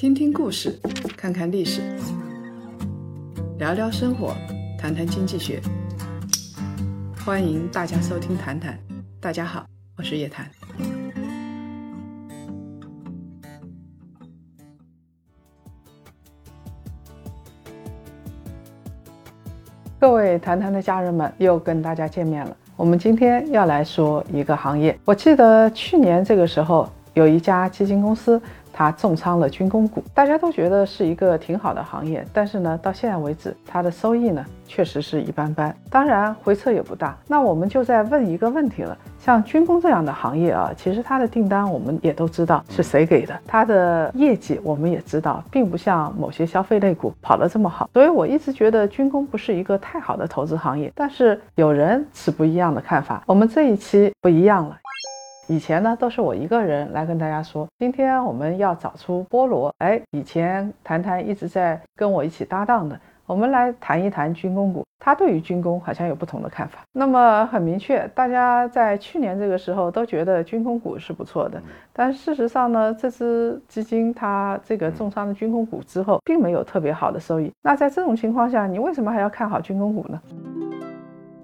听听故事，看看历史，聊聊生活，谈谈经济学。欢迎大家收听《谈谈》，大家好，我是叶檀。各位谈谈的家人们，又跟大家见面了。我们今天要来说一个行业。我记得去年这个时候，有一家基金公司。它重仓了军工股，大家都觉得是一个挺好的行业，但是呢，到现在为止，它的收益呢确实是一般般，当然回撤也不大。那我们就在问一个问题了，像军工这样的行业啊，其实它的订单我们也都知道是谁给的，它的业绩我们也知道，并不像某些消费类股跑得这么好。所以我一直觉得军工不是一个太好的投资行业，但是有人持不一样的看法，我们这一期不一样了。以前呢都是我一个人来跟大家说，今天我们要找出菠萝。哎，以前谈谈一直在跟我一起搭档的，我们来谈一谈军工股。他对于军工好像有不同的看法。那么很明确，大家在去年这个时候都觉得军工股是不错的，但事实上呢，这只基金它这个重仓的军工股之后，并没有特别好的收益。那在这种情况下，你为什么还要看好军工股呢？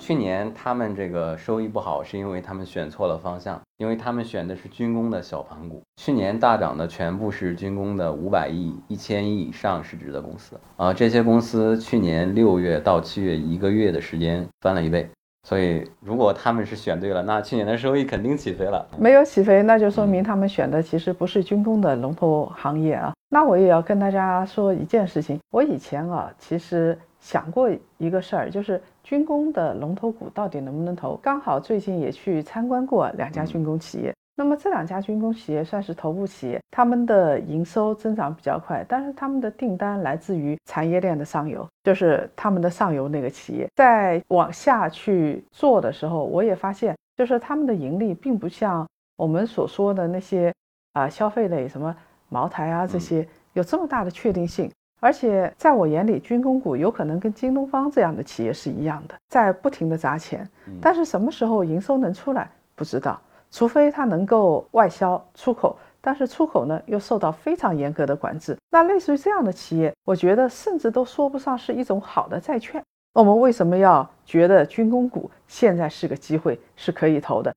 去年他们这个收益不好，是因为他们选错了方向，因为他们选的是军工的小盘股。去年大涨的全部是军工的五百亿、一千亿以上市值的公司啊，这些公司去年六月到七月一个月的时间翻了一倍。所以如果他们是选对了，那去年的收益肯定起飞了。没有起飞，那就说明他们选的其实不是军工的龙头行业啊。那我也要跟大家说一件事情，我以前啊，其实。想过一个事儿，就是军工的龙头股到底能不能投？刚好最近也去参观过两家军工企业。那么这两家军工企业算是头部企业，他们的营收增长比较快，但是他们的订单来自于产业链的上游，就是他们的上游那个企业。在往下去做的时候，我也发现，就是他们的盈利并不像我们所说的那些啊消费类，什么茅台啊这些有这么大的确定性。而且在我眼里，军工股有可能跟京东方这样的企业是一样的，在不停的砸钱。但是什么时候营收能出来，不知道。除非它能够外销出口，但是出口呢又受到非常严格的管制。那类似于这样的企业，我觉得甚至都说不上是一种好的债券。我们为什么要觉得军工股现在是个机会，是可以投的？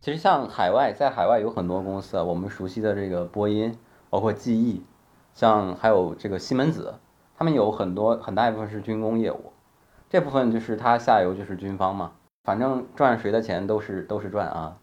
其实像海外，在海外有很多公司啊，我们熟悉的这个波音，包括记忆。像还有这个西门子，他们有很多很大一部分是军工业务，这部分就是它下游就是军方嘛，反正赚谁的钱都是都是赚啊。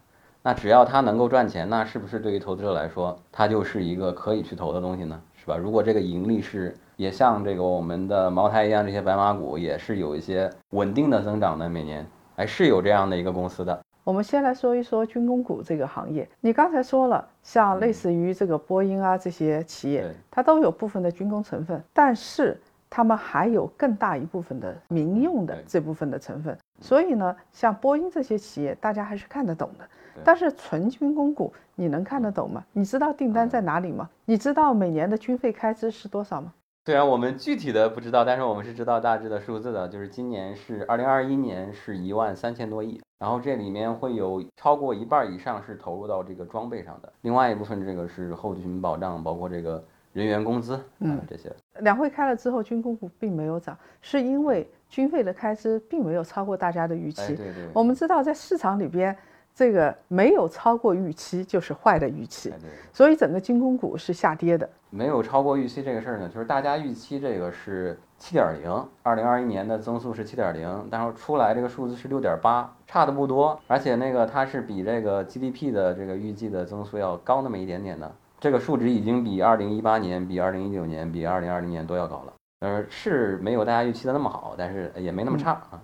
那只要它能够赚钱，那是不是对于投资者来说，它就是一个可以去投的东西呢？是吧？如果这个盈利是也像这个我们的茅台一样，这些白马股也是有一些稳定的增长的，每年哎是有这样的一个公司的。我们先来说一说军工股这个行业。你刚才说了，像类似于这个波音啊这些企业，它都有部分的军工成分，但是它们还有更大一部分的民用的这部分的成分。所以呢，像波音这些企业，大家还是看得懂的。但是纯军工股，你能看得懂吗？你知道订单在哪里吗？你知道每年的军费开支是多少吗？虽然我们具体的不知道，但是我们是知道大致的数字的，就是今年是二零二一年是一万三千多亿。然后这里面会有超过一半以上是投入到这个装备上的，另外一部分这个是后勤保障，包括这个人员工资，嗯，这些。两会开了之后，军工股并没有涨，是因为军费的开支并没有超过大家的预期。对对。我们知道在市场里边。这个没有超过预期就是坏的预期，所以整个军工股是下跌的。没有超过预期这个事儿呢，就是大家预期这个是七点零，二零二一年的增速是七点零，但是出来这个数字是六点八，差的不多，而且那个它是比这个 GDP 的这个预计的增速要高那么一点点的，这个数值已经比二零一八年、比二零一九年、比二零二零年都要高了。呃，是没有大家预期的那么好，但是也没那么差啊。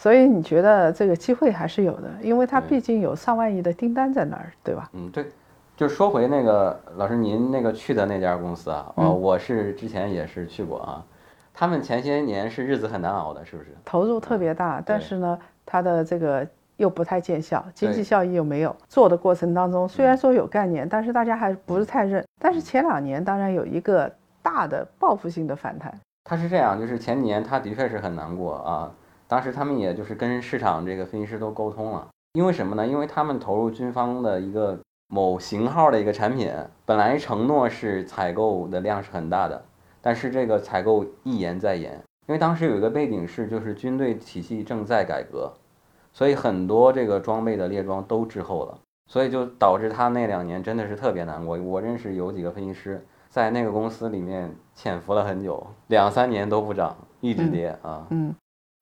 所以你觉得这个机会还是有的，因为它毕竟有上万亿的订单在那儿，对吧？嗯，对。就说回那个老师您那个去的那家公司啊，哦，我是之前也是去过啊。他们前些年是日子很难熬的，是不是？投入特别大，但是呢，它的这个又不太见效，经济效益又没有。做的过程当中，虽然说有概念，但是大家还不是太认。但是前两年当然有一个大的报复性的反弹。它是这样，就是前几年它的确是很难过啊。当时他们也就是跟市场这个分析师都沟通了，因为什么呢？因为他们投入军方的一个某型号的一个产品，本来承诺是采购的量是很大的，但是这个采购一延再延，因为当时有一个背景是，就是军队体系正在改革，所以很多这个装备的列装都滞后了，所以就导致他那两年真的是特别难过。我认识有几个分析师在那个公司里面潜伏了很久，两三年都不涨，一直跌啊。嗯，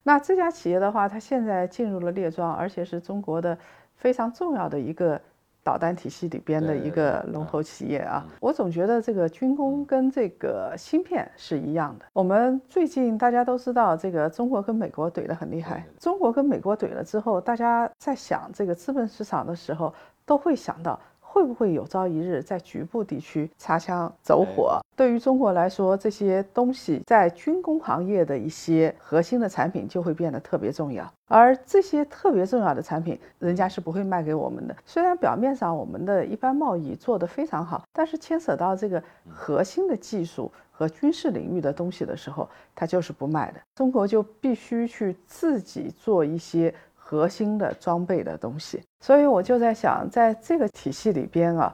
那这家企业的话，它现在进入了列装，而且是中国的非常重要的一个导弹体系里边的一个龙头企业啊。我总觉得这个军工跟这个芯片是一样的。我们最近大家都知道，这个中国跟美国怼得很厉害。中国跟美国怼了之后，大家在想这个资本市场的时候，都会想到。会不会有朝一日在局部地区擦枪走火？对于中国来说，这些东西在军工行业的一些核心的产品就会变得特别重要。而这些特别重要的产品，人家是不会卖给我们的。虽然表面上我们的一般贸易做得非常好，但是牵扯到这个核心的技术和军事领域的东西的时候，它就是不卖的。中国就必须去自己做一些。核心的装备的东西，所以我就在想，在这个体系里边啊。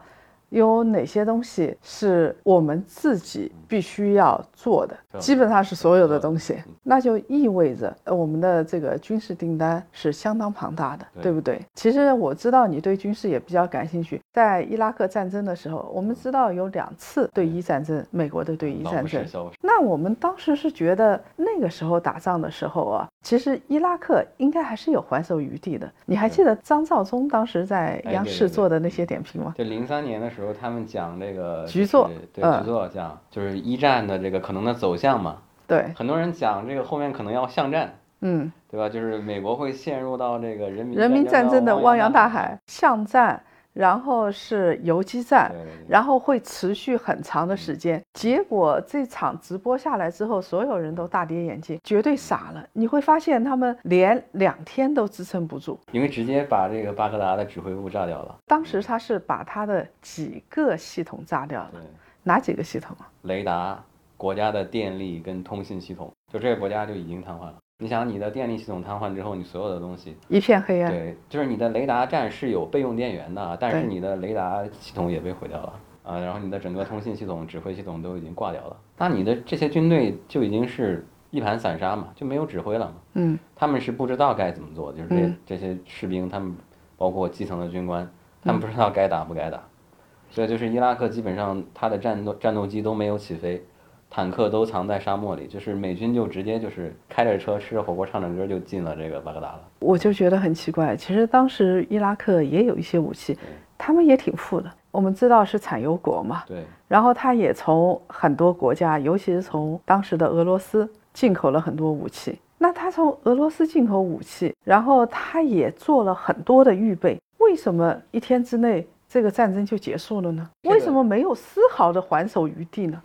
有哪些东西是我们自己必须要做的？基本上是所有的东西，那就意味着我们的这个军事订单是相当庞大的，对不对？其实我知道你对军事也比较感兴趣。在伊拉克战争的时候，我们知道有两次对伊战争，美国的对伊战争。那我们当时是觉得那个时候打仗的时候啊，其实伊拉克应该还是有还手余地的。你还记得张召忠当时在央视做的那些点评吗？就零三年的时候。时候他们讲这个局座，对局座讲就是一战的这个可能的走向嘛。对，很多人讲这个后面可能要巷战，嗯，对吧？就是美国会陷入到这个人民人民战争的汪洋大海，巷战。然后是游击战，然后会持续很长的时间。结果这场直播下来之后，所有人都大跌眼镜，绝对傻了。你会发现他们连两天都支撑不住，因为直接把这个巴格达的指挥部炸掉了。当时他是把他的几个系统炸掉了，哪几个系统啊？雷达、国家的电力跟通信系统，就这个国家就已经瘫痪了。你想，你的电力系统瘫痪之后，你所有的东西一片黑暗。对，就是你的雷达站是有备用电源的，但是你的雷达系统也被毁掉了啊。然后你的整个通信系统、指挥系统都已经挂掉了。那你的这些军队就已经是一盘散沙嘛，就没有指挥了嘛。嗯，他们是不知道该怎么做，就是这这些士兵，他们包括基层的军官，他们不知道该打不该打。所以就是伊拉克基本上他的战斗战斗机都没有起飞。坦克都藏在沙漠里，就是美军就直接就是开着车吃着火锅唱着歌就进了这个巴格达了。我就觉得很奇怪，其实当时伊拉克也有一些武器，他们也挺富的。我们知道是产油国嘛，对。然后他也从很多国家，尤其是从当时的俄罗斯进口了很多武器。那他从俄罗斯进口武器，然后他也做了很多的预备。为什么一天之内这个战争就结束了呢？为什么没有丝毫的还手余地呢？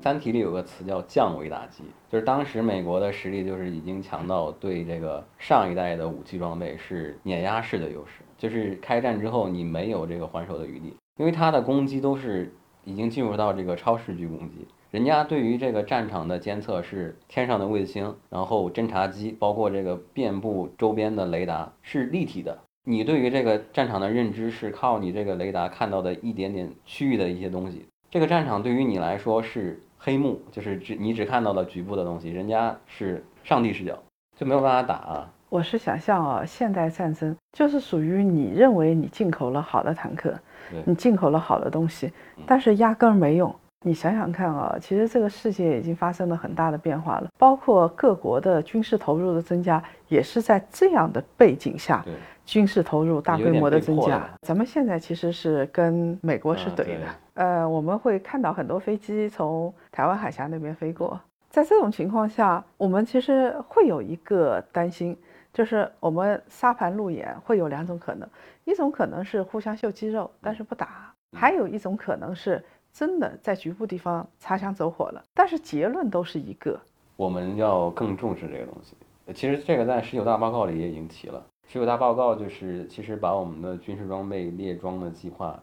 三体里有个词叫降维打击，就是当时美国的实力就是已经强到对这个上一代的武器装备是碾压式的优势，就是开战之后你没有这个还手的余地，因为它的攻击都是已经进入到这个超视距攻击，人家对于这个战场的监测是天上的卫星，然后侦察机，包括这个遍布周边的雷达是立体的，你对于这个战场的认知是靠你这个雷达看到的一点点区域的一些东西，这个战场对于你来说是。黑幕就是只你只看到了局部的东西，人家是上帝视角，就没有办法打啊。我是想象啊，现代战争就是属于你认为你进口了好的坦克，你进口了好的东西，但是压根儿没用。你想想看啊，其实这个世界已经发生了很大的变化了，包括各国的军事投入的增加，也是在这样的背景下，军事投入大规模的增加。咱们现在其实是跟美国是怼的，呃，我们会看到很多飞机从台湾海峡那边飞过，在这种情况下，我们其实会有一个担心，就是我们沙盘路演会有两种可能，一种可能是互相秀肌肉，但是不打；还有一种可能是。真的在局部地方擦枪走火了，但是结论都是一个，我们要更重视这个东西。其实这个在十九大报告里也已经提了，十九大报告就是其实把我们的军事装备列装的计划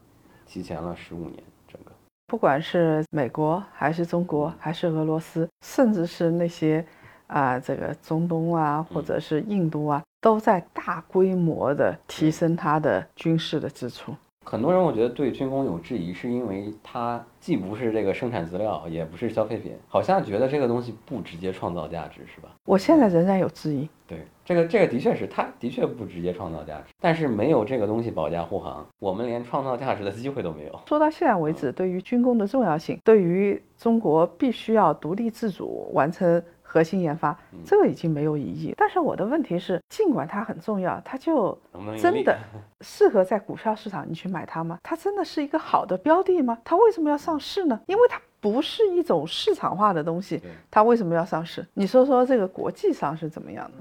提前了十五年，整个。不管是美国还是中国还是俄罗斯，甚至是那些啊这个中东啊或者是印度啊，都在大规模的提升它的军事的支出。很多人我觉得对军工有质疑，是因为它既不是这个生产资料，也不是消费品，好像觉得这个东西不直接创造价值，是吧？我现在仍然有质疑。对，这个这个的确是，它的确不直接创造价值，但是没有这个东西保驾护航，我们连创造价值的机会都没有。说到现在为止，对于军工的重要性，对于中国必须要独立自主完成。核心研发，这个已经没有疑义。但是我的问题是，尽管它很重要，它就真的 适合在股票市场你去买它吗？它真的是一个好的标的吗？它为什么要上市呢？因为它不是一种市场化的东西，它为什么要上市？你说说这个国际上是怎么样的？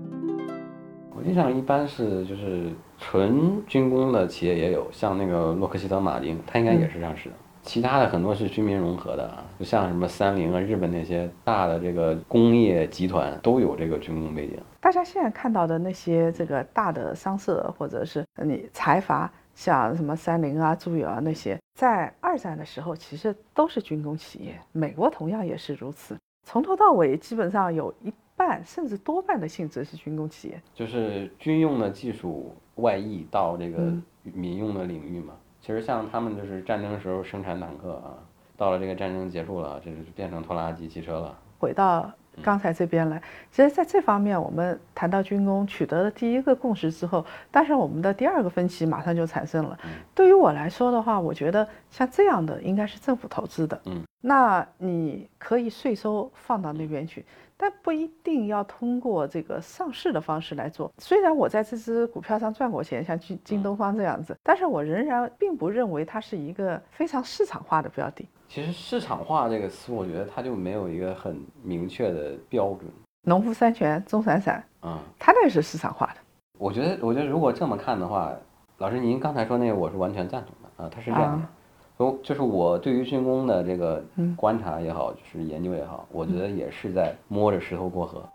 国际上一般是就是纯军工的企业也有，像那个洛克希德马丁，它应该也是上市的。其他的很多是军民融合的啊，就像什么三菱啊，日本那些大的这个工业集团都有这个军工背景。大家现在看到的那些这个大的商社或者是你财阀，像什么三菱啊、住友啊那些，在二战的时候其实都是军工企业，美国同样也是如此。从头到尾基本上有一半甚至多半的性质是军工企业，就是军用的技术外溢到这个民用的领域嘛。其实像他们就是战争时候生产坦克啊，到了这个战争结束了，这就变成拖拉机汽车了。回到刚才这边来，其实在这方面，我们谈到军工取得了第一个共识之后，但是我们的第二个分歧马上就产生了。对于我来说的话，我觉得像这样的应该是政府投资的。嗯，那你可以税收放到那边去。但不一定要通过这个上市的方式来做。虽然我在这只股票上赚过钱，像京京东方这样子，但是我仍然并不认为它是一个非常市场化的标的。其实市场化这个词，我觉得它就没有一个很明确的标准。农夫山泉、钟闪闪，嗯，它那是市场化的。我觉得，我觉得如果这么看的话，老师您刚才说那个，我是完全赞同的啊，它是这样的。就就是我对于军工的这个观察也好，就是研究也好，我觉得也是在摸着石头过河。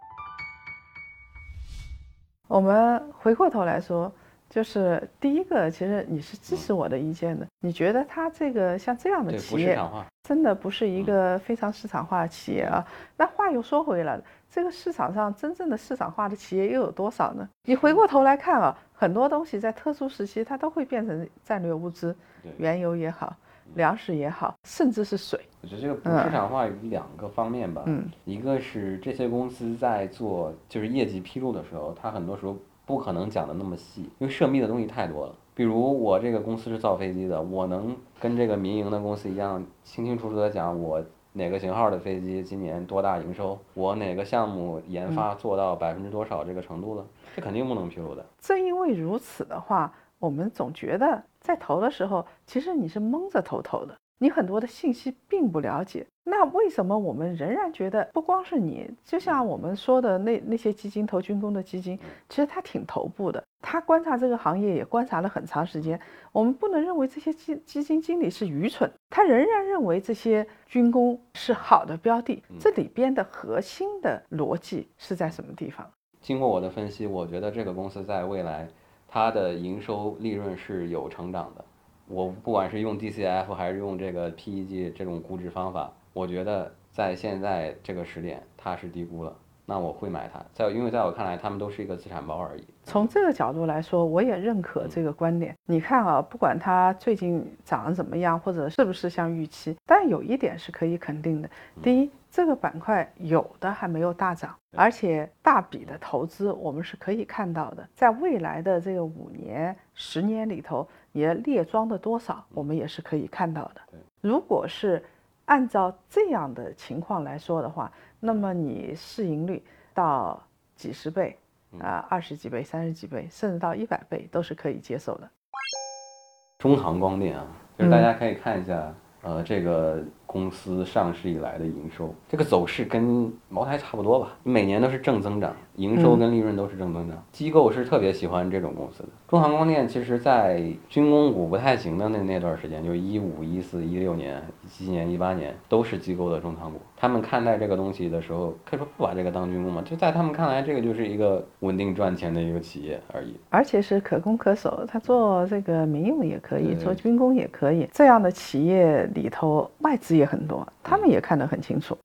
我们回过头来说，就是第一个，其实你是支持我的意见的。你觉得它这个像这样的企业，真的不是一个非常市场化的企业啊？那话又说回来了，这个市场上真正的市场化的企业又有多少呢？你回过头来看啊，很多东西在特殊时期它都会变成战略物资，原油也好。粮食也好，甚至是水，我觉得这个不市场化有两个方面吧。嗯，一个是这些公司在做就是业绩披露的时候，它很多时候不可能讲的那么细，因为涉密的东西太多了。比如我这个公司是造飞机的，我能跟这个民营的公司一样清清楚楚的讲我哪个型号的飞机今年多大营收，我哪个项目研发做到百分之多少这个程度了，这肯定不能披露的。正因为如此的话。我们总觉得在投的时候，其实你是蒙着头投的，你很多的信息并不了解。那为什么我们仍然觉得，不光是你，就像我们说的那那些基金投军工的基金，其实他挺头部的，他观察这个行业也观察了很长时间。我们不能认为这些基基金经理是愚蠢，他仍然认为这些军工是好的标的。这里边的核心的逻辑是在什么地方？经过我的分析，我觉得这个公司在未来。它的营收利润是有成长的，我不管是用 DCF 还是用这个 PEG 这种估值方法，我觉得在现在这个时点它是低估了。那我会买它，在因为在我看来，它们都是一个资产包而已。从这个角度来说，我也认可这个观点。你看啊，不管它最近涨得怎么样，或者是不是像预期，但有一点是可以肯定的：第一，这个板块有的还没有大涨，而且大笔的投资我们是可以看到的。在未来的这个五年、十年里头，也列装的多少，我们也是可以看到的。如果是按照这样的情况来说的话，那么你市盈率到几十倍啊，二十几倍、三十几倍，甚至到一百倍都是可以接受的。中航光电啊，就是大家可以看一下，呃，这个。公司上市以来的营收，这个走势跟茅台差不多吧，每年都是正增长，营收跟利润都是正增长。机构是特别喜欢这种公司的。中航光电其实，在军工股不太行的那那段时间，就一五、一四、一六年、一七年、一八年，都是机构的重仓股。他们看待这个东西的时候，可以说不把这个当军工嘛，就在他们看来，这个就是一个稳定赚钱的一个企业而已。而且是可攻可守，他做这个民用也可以，做军工也可以。这样的企业里头，外资。也很多，他们也看得很清楚。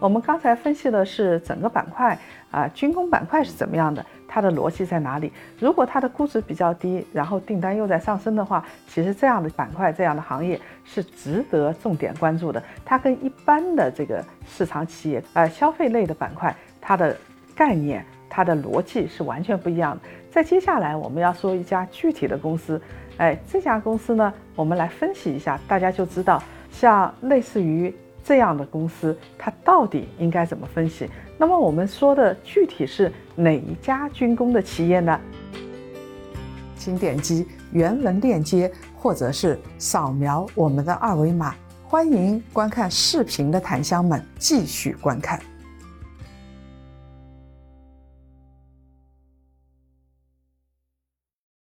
我们刚才分析的是整个板块啊，军工板块是怎么样的？它的逻辑在哪里？如果它的估值比较低，然后订单又在上升的话，其实这样的板块、这样的行业是值得重点关注的。它跟一般的这个市场企业，呃，消费类的板块，它的概念、它的逻辑是完全不一样的。在接下来我们要说一家具体的公司，哎，这家公司呢，我们来分析一下，大家就知道，像类似于这样的公司，它到底应该怎么分析？那么我们说的具体是哪一家军工的企业呢？请点击原文链接，或者是扫描我们的二维码。欢迎观看视频的檀香们继续观看。